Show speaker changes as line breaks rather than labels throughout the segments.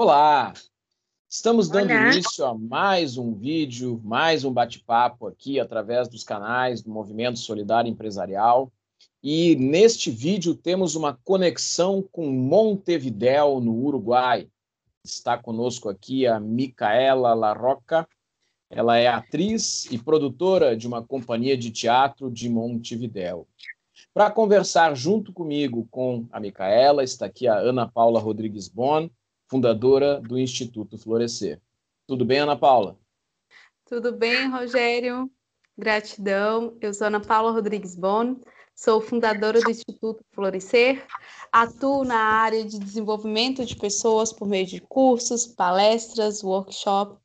Olá! Estamos dando Olá. início a mais um vídeo, mais um bate-papo aqui através dos canais do Movimento Solidário Empresarial. E neste vídeo temos uma conexão com Montevidéu, no Uruguai. Está conosco aqui a Micaela Larroca. Ela é atriz e produtora de uma companhia de teatro de Montevidéu. Para conversar junto comigo com a Micaela, está aqui a Ana Paula Rodrigues Bon, fundadora do Instituto Florescer. Tudo bem, Ana Paula?
Tudo bem, Rogério. Gratidão. Eu sou Ana Paula Rodrigues Bon, sou fundadora do Instituto Florescer, atuo na área de desenvolvimento de pessoas por meio de cursos, palestras, workshops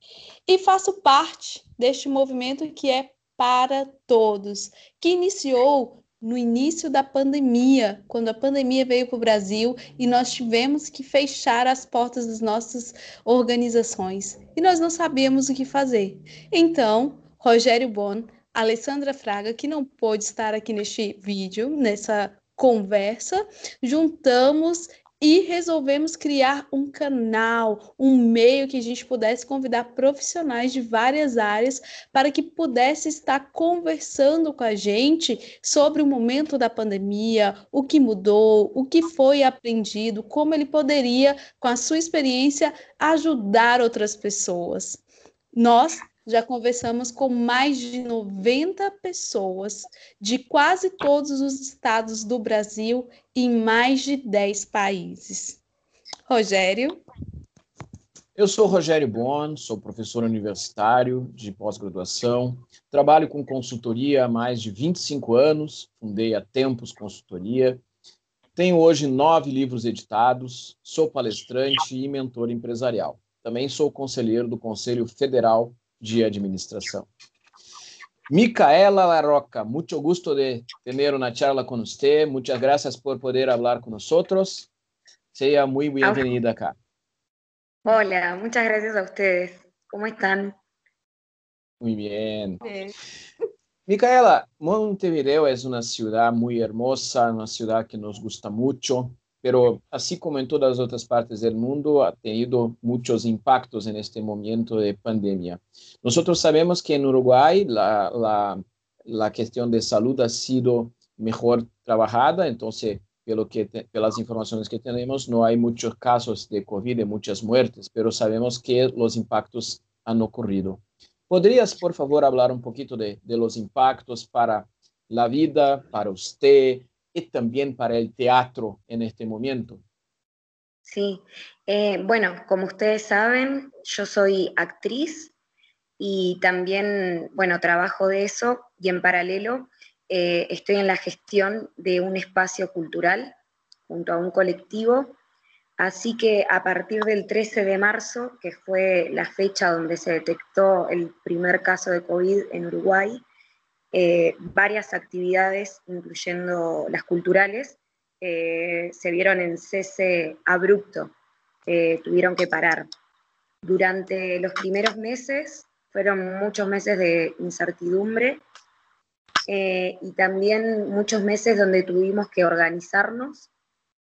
e faço parte deste movimento que é para todos, que iniciou no início da pandemia, quando a pandemia veio para o Brasil e nós tivemos que fechar as portas das nossas organizações e nós não sabíamos o que fazer. Então, Rogério Bon, Alessandra Fraga, que não pôde estar aqui neste vídeo, nessa conversa, juntamos e resolvemos criar um canal, um meio que a gente pudesse convidar profissionais de várias áreas para que pudesse estar conversando com a gente sobre o momento da pandemia, o que mudou, o que foi aprendido, como ele poderia, com a sua experiência, ajudar outras pessoas. Nós já conversamos com mais de 90 pessoas de quase todos os estados do Brasil em mais de 10 países. Rogério?
Eu sou Rogério Bon, sou professor universitário de pós-graduação, trabalho com consultoria há mais de 25 anos, fundei a Tempos Consultoria, tenho hoje nove livros editados, sou palestrante e mentor empresarial. Também sou conselheiro do Conselho Federal de Administração. Micaela Larroca, mucho gusto de tener una charla con usted. Muchas gracias por poder hablar con nosotros. Sea muy bienvenida acá.
Hola, muchas gracias a ustedes. ¿Cómo están?
Muy bien. bien. Micaela, Montevideo es una ciudad muy hermosa, una ciudad que nos gusta mucho. Pero así como en todas las otras partes del mundo, ha tenido muchos impactos en este momento de pandemia. Nosotros sabemos que en Uruguay la, la, la cuestión de salud ha sido mejor trabajada, entonces, pelo que pelas informaciones que tenemos, no hay muchos casos de COVID y muchas muertes, pero sabemos que los impactos han ocurrido. ¿Podrías, por favor, hablar un poquito de, de los impactos para la vida, para usted, y también para el teatro en este momento.
Sí, eh, bueno, como ustedes saben, yo soy actriz y también, bueno, trabajo de eso y en paralelo eh, estoy en la gestión de un espacio cultural junto a un colectivo. Así que a partir del 13 de marzo, que fue la fecha donde se detectó el primer caso de COVID en Uruguay, eh, varias actividades, incluyendo las culturales, eh, se vieron en cese abrupto, tuvieron que parar. Durante los primeros meses fueron muchos meses de incertidumbre eh, y también muchos meses donde tuvimos que organizarnos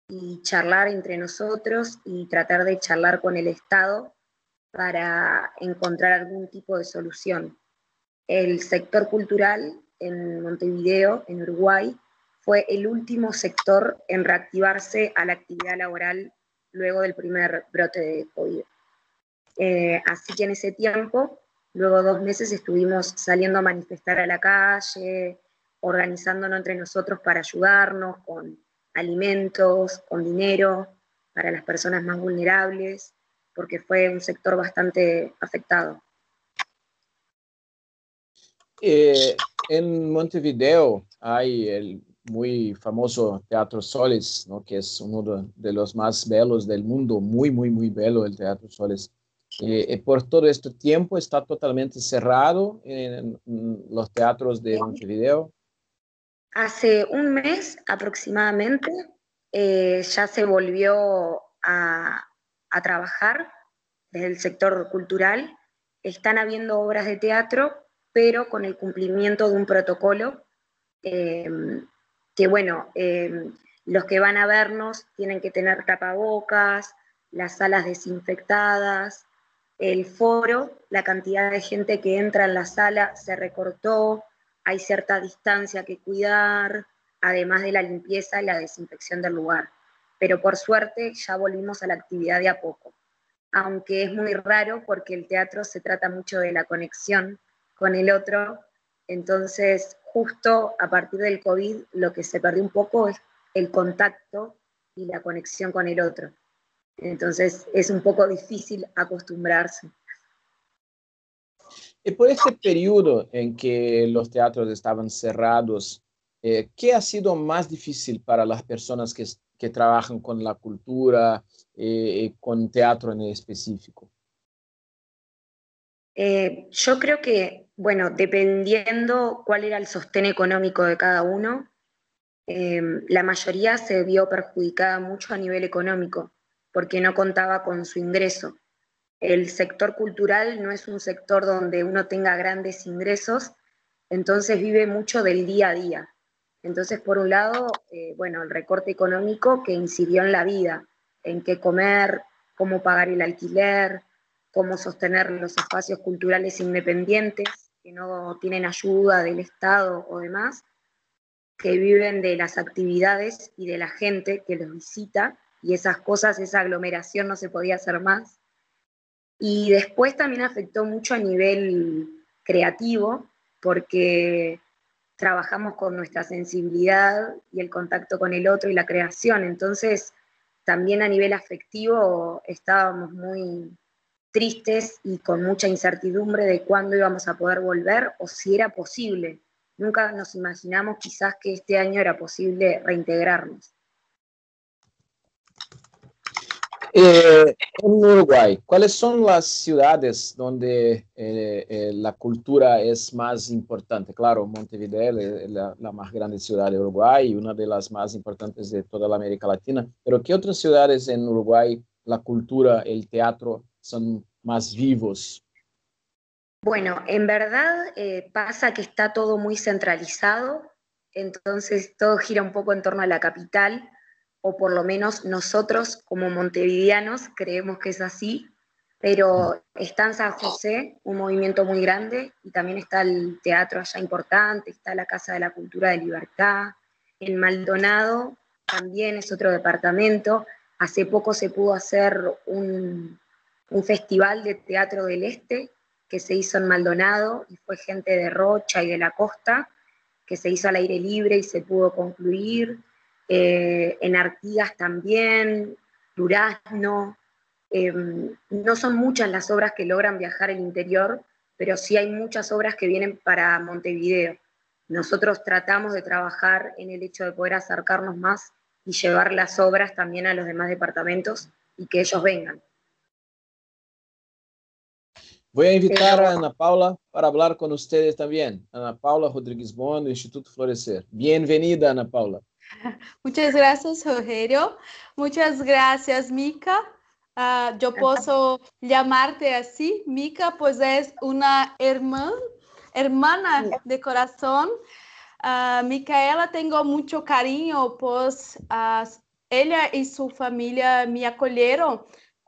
y charlar entre nosotros y tratar de charlar con el Estado para encontrar algún tipo de solución el sector cultural en Montevideo, en Uruguay, fue el último sector en reactivarse a la actividad laboral luego del primer brote de COVID. Eh, así que en ese tiempo, luego dos meses, estuvimos saliendo a manifestar a la calle, organizándonos entre nosotros para ayudarnos con alimentos, con dinero, para las personas más vulnerables, porque fue un sector bastante afectado.
Eh, en Montevideo hay el muy famoso Teatro Soles, ¿no? que es uno de, los más belos del mundo, muy, muy, muy bello el Teatro Soles. Eh, eh, por todo este tiempo está totalmente cerrado en, los teatros de Montevideo.
Hace un mes aproximadamente ya se volvió a, a trabajar desde el sector cultural. Están habiendo obras de teatro, pero con el cumplimiento de un protocolo eh, que, bueno, eh, los que van a vernos tienen que tener tapabocas, las salas desinfectadas, el foro, la cantidad de gente que entra en la sala se recortó, hay cierta distancia que cuidar, además de la limpieza y la desinfección del lugar. Pero por suerte ya volvimos a la actividad de a poco, aunque es muy raro porque el teatro se trata mucho de la conexión con el otro, entonces justo a partir del COVID lo que se perdió un poco es el contacto y la conexión con el otro. Entonces es un poco difícil acostumbrarse.
Y por este periodo en que los teatros estaban cerrados, eh, ¿qué ha sido más difícil para las personas que, trabajan con la cultura, eh, con teatro en específico?
Eh, yo creo que, bueno, dependiendo cuál era el sostén económico de cada uno, la mayoría se vio perjudicada mucho a nivel económico porque no contaba con su ingreso. El sector cultural no es un sector donde uno tenga grandes ingresos, entonces vive mucho del día a día. Entonces, por un lado, eh, bueno, el recorte económico que incidió en la vida, en qué comer, cómo pagar el alquiler, cómo sostener los espacios culturales independientes que no tienen ayuda del Estado o demás, que viven de las actividades y de la gente que los visita y esas cosas, esa aglomeración no se podía hacer más. Y después también afectó mucho a nivel creativo, porque trabajamos con nuestra sensibilidad y el contacto con el otro y la creación. Entonces, también a nivel afectivo estábamos muy tristes y con mucha incertidumbre de cuándo íbamos a poder volver o si era posible. Nunca nos imaginamos quizás que este año era posible reintegrarnos.
Eh, en Uruguay, ¿cuáles son las ciudades donde eh, eh, la cultura es más importante? Claro, Montevideo es la, la, más grande ciudad de Uruguay y una de las más importantes de toda la América Latina, pero ¿qué otras ciudades en Uruguay la cultura, el teatro son más vivos?
Bueno, en verdad pasa que está todo muy centralizado, entonces todo gira un poco en torno a la capital o por lo menos nosotros como montevideanos creemos que es así, pero está en San José un movimiento muy grande y también está el teatro allá importante, está la Casa de la Cultura de Libertad, en Maldonado también es otro departamento, hace poco se pudo hacer un, un festival de teatro del Este que se hizo en Maldonado y fue gente de Rocha y de la costa, que se hizo al aire libre y se pudo concluir. Eh, en Artigas también, Durazno. Em, no son muchas las obras que logran viajar al interior, pero sí hay muchas obras que vienen para Montevideo. Nosotros tratamos de trabajar en el hecho de poder acercarnos más y llevar las obras también a los demás departamentos y que ellos vengan.
Voy a invitar a Ana Paula para hablar con ustedes también. Ana Paula Rodríguez Bon, Instituto Florecer. Bienvenida, Ana Paula.
Muchas gracias, Rogerio. Muchas gracias, Mica. Uh, yo puedo llamarte así, Mica, pues es una hermana, hermana de corazón. Uh, Micaela, tengo mucho cariño, pues uh, ella y su familia me acogieron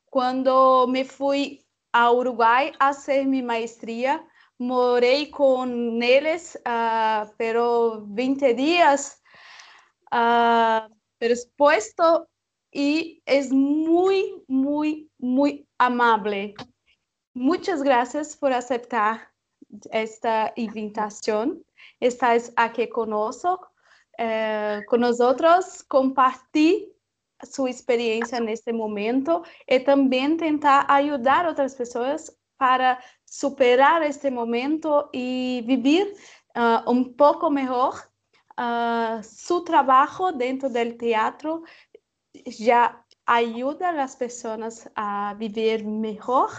cuando me fui a Uruguay a hacer mi maestría. Morei con ellos, pero 20 días uh, expuesto y es muy, muy, muy amable. Muchas gracias por aceptar esta invitación. Estás aquí con nosotros, eh, con nosotros, su experiencia en este momento y también tentar ayudar a otras personas para superar este momento y vivir uh, un poco mejor uh, su trabajo dentro del teatro ya ayuda a las personas a vivir mejor.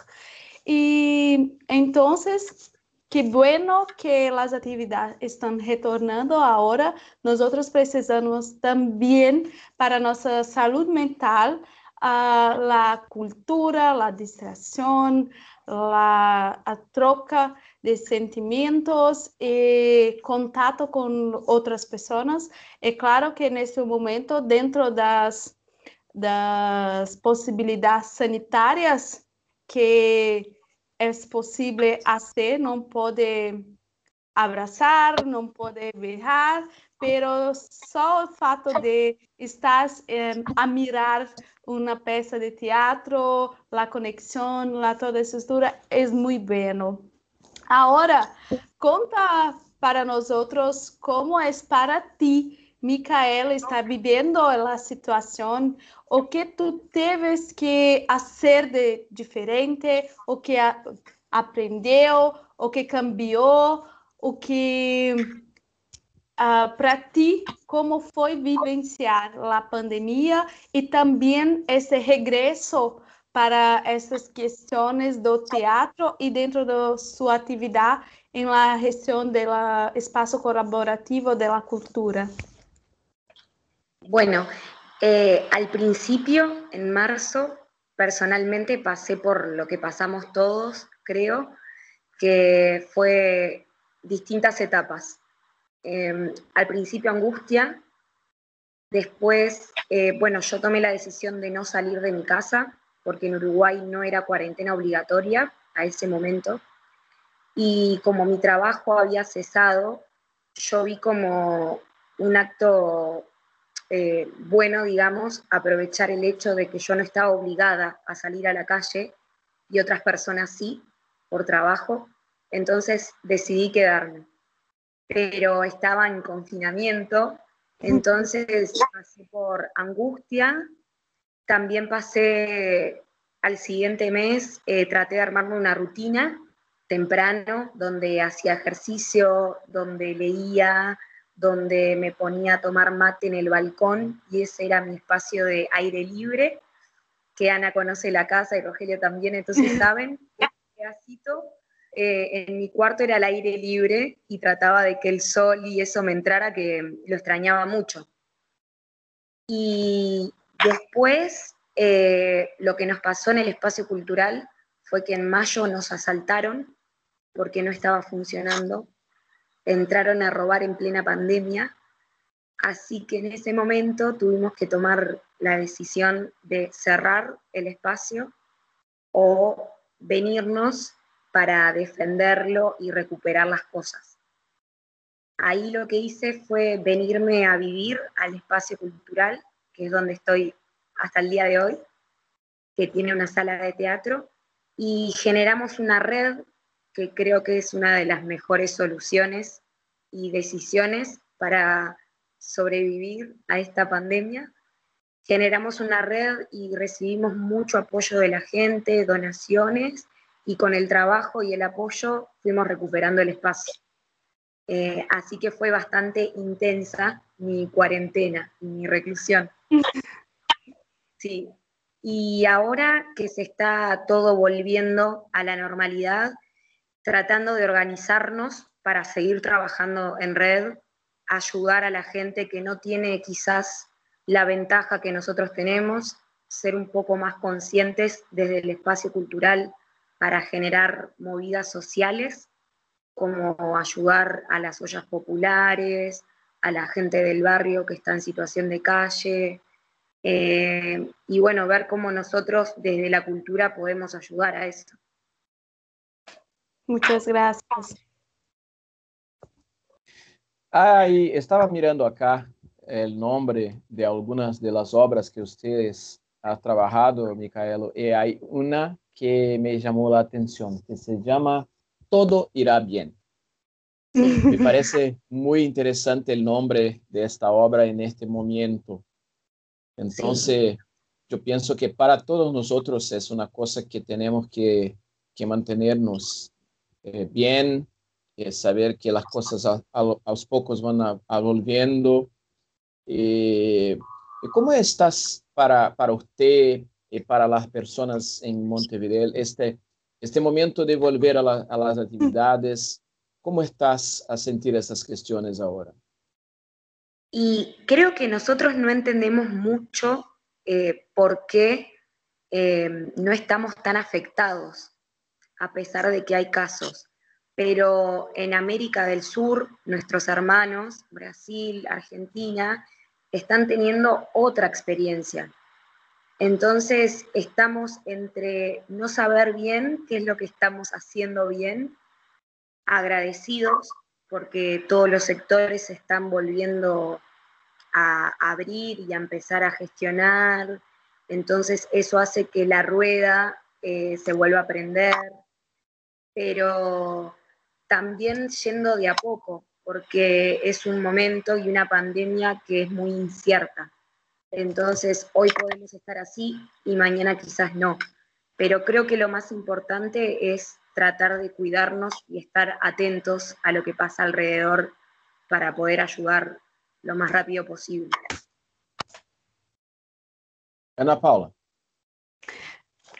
Y entonces, qué bueno que las actividades están retornando ahora. Nosotros precisamos también para nuestra salud mental uh, la cultura, la distracción, la troca de sentimientos y contacto con otras personas. Es claro que en este momento, dentro das, das possibilidades sanitárias que é possível fazer, não pode abraçar, não pode beijar, pero só o fato de estar eh, a mirar uma peça de teatro, a conexão, a toda a estrutura é muito bueno. Agora, conta para nós outros como é para ti, Micaela, estar vivendo a situação, o que tu teves que fazer de diferente, o que aprendeu, o que cambiou, o que uh, para ti, como foi vivenciar a pandemia e também esse regresso para essas questões do teatro e dentro da sua atividade em la gestión del espacio colaborativo de la cultura?
Bueno, eh, al principio, en marzo, personalmente pasé por lo que pasamos todos, creo, que fue distintas etapas. Em, al principio angustia, después, eh, bueno, yo tomé la decisión de no salir de mi casa, porque en Uruguay no era cuarentena obligatoria a ese momento, y como mi trabajo había cesado, yo vi como un acto eh, bueno, digamos, aprovechar el hecho de que yo no estaba obligada a salir a la calle y otras personas sí, por trabajo, entonces decidí quedarme. Pero estaba en confinamiento, entonces pasé por angustia, también pasé al siguiente mes, eh, traté de armarme una rutina temprano, donde hacía ejercicio, donde leía, donde me ponía a tomar mate en el balcón y ese era mi espacio de aire libre, que Ana conoce la casa y Rogelio también, entonces saben, pedacito eh, en mi cuarto era el aire libre y trataba de que el sol y eso me entrara, que lo extrañaba mucho. Y después, eh, lo que nos pasó en el espacio cultural fue que en mayo nos asaltaron porque no estaba funcionando. Entraron a robar en plena pandemia. Así que en ese momento tuvimos que tomar la decisión de cerrar el espacio o venirnos para defenderlo y recuperar las cosas. Ahí lo que hice fue venirme a vivir al espacio cultural, que es donde estoy hasta el día de hoy, que tiene una sala de teatro, y generamos una red que creo que es una de las mejores soluciones y decisiones para sobrevivir a esta pandemia. Generamos una red y recibimos mucho apoyo de la gente, donaciones, y con el trabajo y el apoyo fuimos recuperando el espacio. Eh, así que fue bastante intensa mi cuarentena y mi reclusión. Sí. Y ahora que se está todo volviendo a la normalidad, tratando de organizarnos para seguir trabajando en red, ayudar a la gente que no tiene quizás la ventaja que nosotros tenemos, ser un poco más conscientes desde el espacio cultural para generar movidas sociales, como ayudar a las ollas populares, a la gente del barrio que está en situación de calle, eh, y bueno, ver cómo nosotros desde la cultura podemos ayudar a esto.
Muchas gracias.
Ahí estaba mirando acá el nombre de algunas de las obras que ustedes han trabajado, Micaelo, y hay una que me llamó la atención, que se llama Todo irá bien. Me parece muy interesante el nombre de esta obra en este momento. Entonces, yo pienso que para todos nosotros es una cosa que tenemos que, que mantenernos eh, bien, eh, saber que las cosas a, los pocos van a, volviendo. Eh, ¿Cómo estás para, para usted y para las personas en Montevideo este, este momento de volver a, a las actividades? ¿Cómo estás a sentir esas cuestiones ahora?
Y creo que nosotros no entendemos mucho por qué no estamos tan afectados a pesar de que hay casos. Pero en América del Sur, nuestros hermanos, Brasil, Argentina, están teniendo otra experiencia. Entonces estamos entre no saber bien qué es lo que estamos haciendo bien, agradecidos porque todos los sectores se están volviendo a abrir y a empezar a gestionar, entonces eso hace que la rueda eh, se vuelva a prender, pero también yendo de a poco, porque es un momento y una pandemia que es muy incierta. Entonces, hoy podemos estar así y mañana quizás no. Pero creo que lo más importante es tratar de cuidarnos y estar atentos a lo que pasa alrededor para poder ayudar lo más rápido posible.
Ana Paula.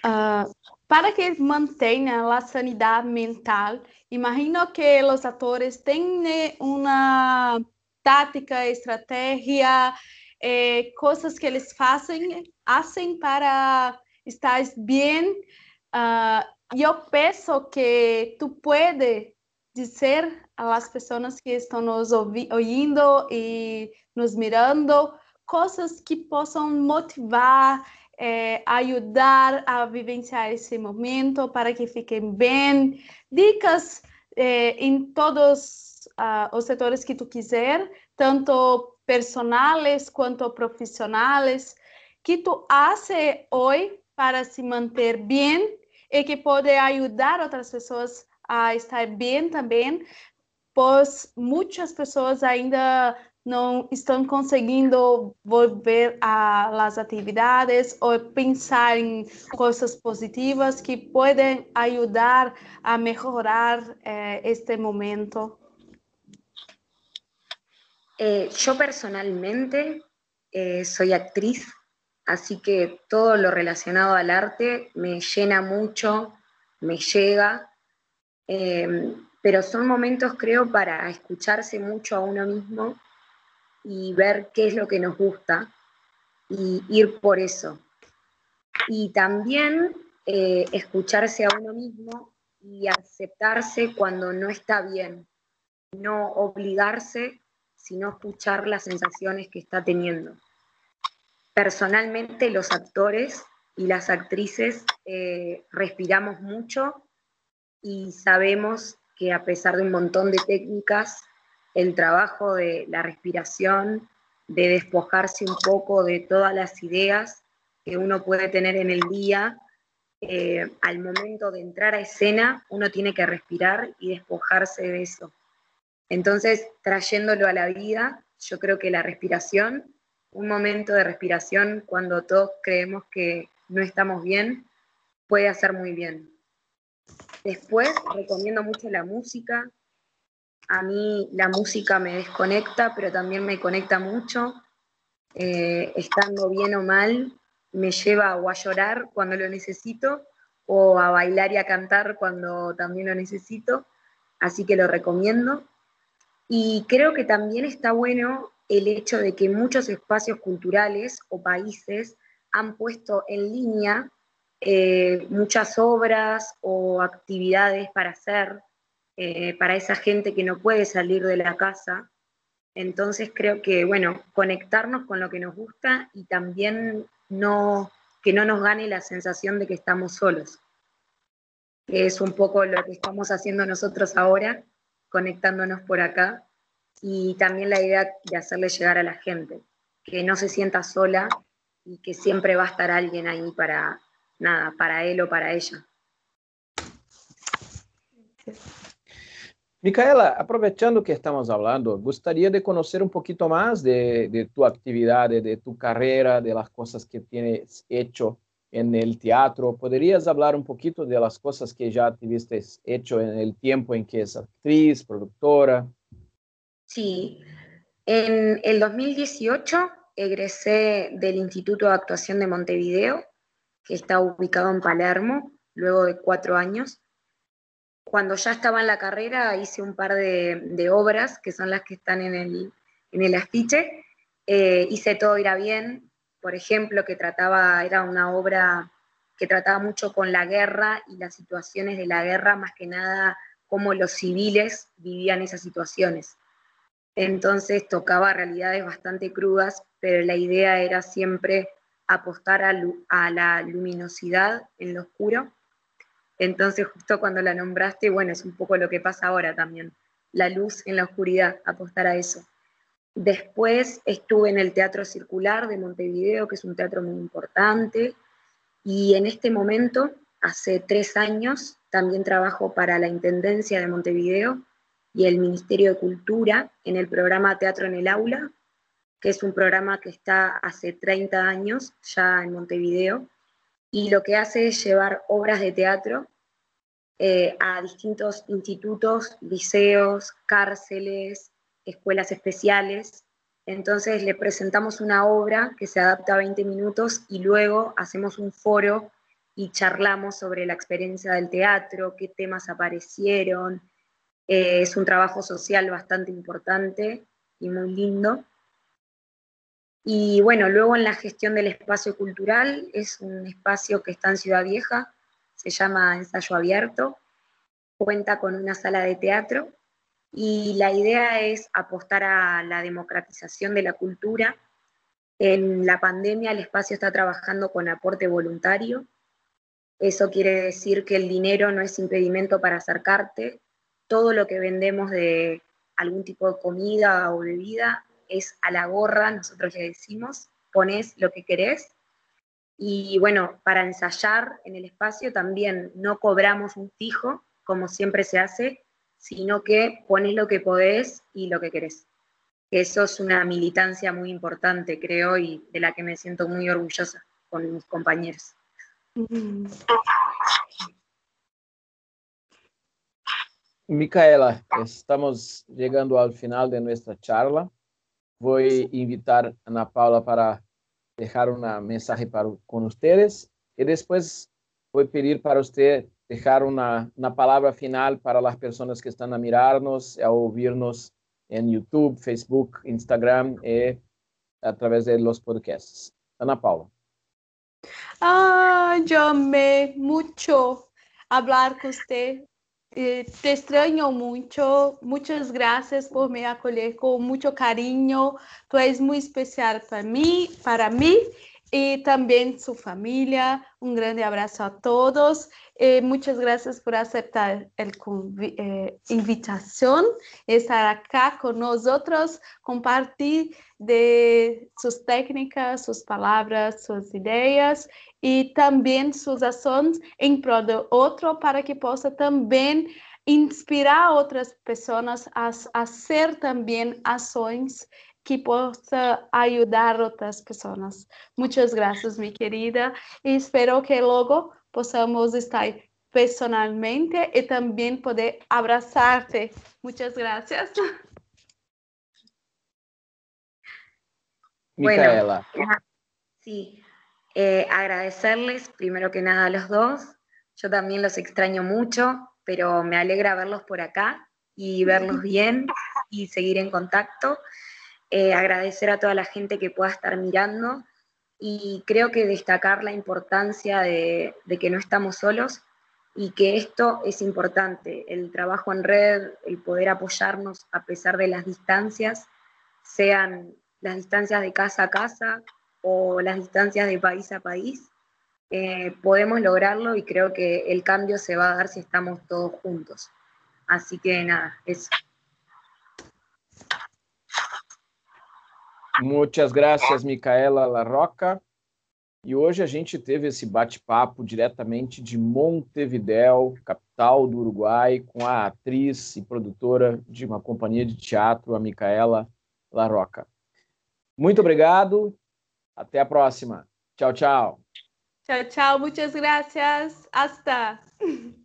Uh, para que mantenha a sanidade mental, imagino que os atores têm né, uma tática, estratégia, eh, coisas que eles fazem, fazem para estar bem. Uh, eu penso que tu pode dizer às pessoas que estão nos ouvindo e nos mirando coisas que possam motivar, é, ajudar a vivenciar esse momento para que fiquem bem. Dicas em todos uh, os setores que tu quiser, tanto personais quanto profissionais, que tu hace hoje para se manter bem e que pode ajudar outras pessoas a estar bem também, pois muitas pessoas ainda não estão conseguindo volver às atividades ou pensar em coisas positivas que podem ajudar a melhorar eh, este momento?
Eh, yo personalmente eh, soy actriz, así que todo lo relacionado al arte me llena mucho, me llega, pero son momentos creo para escucharse mucho a uno mismo y ver qué es lo que nos gusta y ir por eso. Y también eh, escucharse a uno mismo y aceptarse cuando no está bien, no obligarse, sino escuchar las sensaciones que está teniendo. Personalmente los actores y las actrices eh, respiramos mucho y sabemos que a pesar de un montón de técnicas, el trabajo de la respiración, de despojarse un poco de todas las ideas que uno puede tener en el día. Eh, al momento de entrar a escena, uno tiene que respirar y despojarse de eso. Entonces, trayéndolo a la vida, yo creo que la respiración, un momento de respiración cuando todos creemos que no estamos bien, puede hacer muy bien. Después, recomiendo mucho la música, a mí la música me desconecta, pero también me conecta mucho. Eh, estando bien o mal, me lleva a llorar cuando lo necesito o a bailar y a cantar cuando también lo necesito. Así que lo recomiendo. Y creo que también está bueno el hecho de que muchos espacios culturales o países han puesto en línea eh, muchas obras o actividades para hacer eh, para esa gente que no puede salir de la casa. Entonces creo que, bueno, conectarnos con lo que nos gusta y también no, que no nos gane la sensación de que estamos solos. Es un poco lo que estamos haciendo nosotros ahora, conectándonos por acá, y también la idea de hacerle llegar a la gente, que no se sienta sola y que siempre va a estar alguien ahí para nada, para él o para ella.
Micaela, aproveitando que estamos falando, gostaria de conhecer um pouquinho mais de, tu atividade, de tu carreira, de las coisas que tienes hecho en el teatro. ¿Podrías hablar un poquito de las cosas que ya tuviste hecho en el tiempo en que es actriz, productora?
Sí, en el 2018 egresé del Instituto de Actuación de Montevideo, que está ubicado en Palermo, luego de cuatro años cuando ya estaba en la carrera hice un par de, obras, que son las que están en el, en el afiche. Eh, hice Todo irá bien, por ejemplo, que trataba, era una obra que trataba mucho con la guerra y las situaciones de la guerra, más que nada cómo los civiles vivían esas situaciones. Entonces tocaba realidades bastante crudas, pero la idea era siempre apostar a, la luminosidad en lo oscuro. Entonces, justo cuando la nombraste, bueno, es un poco lo que pasa ahora también, la luz en la oscuridad, apostar a eso. Después estuve en el Teatro Circular de Montevideo, que es un teatro muy importante, y en este momento, hace tres años, también trabajo para la Intendencia de Montevideo y el Ministerio de Cultura en el programa Teatro en el Aula, que es un programa que está hace 30 años ya en Montevideo, y lo que hace es llevar obras de teatro eh, a distintos institutos, liceos, cárceles, escuelas especiales. Entonces le presentamos una obra que se adapta a 20 minutos y luego hacemos un foro y charlamos sobre la experiencia del teatro, qué temas aparecieron. Eh, es un trabajo social bastante importante y muy lindo. Y bueno, luego en la gestión del espacio cultural, es un espacio que está en Ciudad Vieja, se llama Ensayo Abierto, cuenta con una sala de teatro y la idea es apostar a la democratización de la cultura. En la pandemia el espacio está trabajando con aporte voluntario. Eso quiere decir que el dinero no es impedimento para acercarte. Todo lo que vendemos de algún tipo de comida o bebida es a la gorra, nosotros le decimos, pones lo que querés. Y bueno, para ensayar en el espacio también no cobramos un fijo, como siempre se hace, sino que pones lo que podés y lo que querés. Eso es una militancia muy importante, creo, y de la que me siento muy orgullosa con mis compañeros.
Micaela, estamos llegando al final de nuestra charla. Vou invitar a Ana Paula para deixar uma mensagem para com vocês e depois vou pedir para você deixar uma, uma palavra final para as pessoas que estão a mirar-nos, a ouvir-nos em YouTube, Facebook, Instagram e através de los podcasts. Ana Paula.
Ah, yo amé mucho hablar con usted Eh, te extraño mucho. Muchas gracias por me acoger con mucho cariño. Tú eres muy especial para mí, para mí y también su familia. Un grande abrazo a todos. Eh, muchas por aceptar la eh, estar acá con nosotros, compartir de técnicas, sus palabras, sus ideas e também suas ações em prol do outro para que possa também inspirar outras pessoas a, a ser também ações que possa ajudar outras pessoas. Muitas graças, minha querida, e espero que logo possamos estar personalmente e também poder abraçar-te. Muitas graças.
Micaela.
Bueno, sí. Eh, agradecerles primero que nada a los dos. Yo también los extraño mucho, pero me alegra verlos por acá y verlos bien y seguir en contacto. Eh, agradecer a toda la gente que pueda estar mirando y creo que destacar la importancia de, de que no estamos solos y que esto es importante, el trabajo en red, el poder apoyarnos a pesar de las distancias, sean las distancias de casa a casa o las distancias de país a país, eh, podemos lograrlo y creo que el cambio se va a dar si estamos todos juntos. Así que nada, eso.
Muitas graças, Micaela Larroca. E hoje a gente teve esse bate-papo diretamente de Montevidéu, capital do Uruguai, com a atriz e produtora de uma companhia de teatro, a Micaela Larroca. Muito obrigado Até a próxima. Tchau, tchau.
Tchau, tchau. Muitas gracias. Hasta.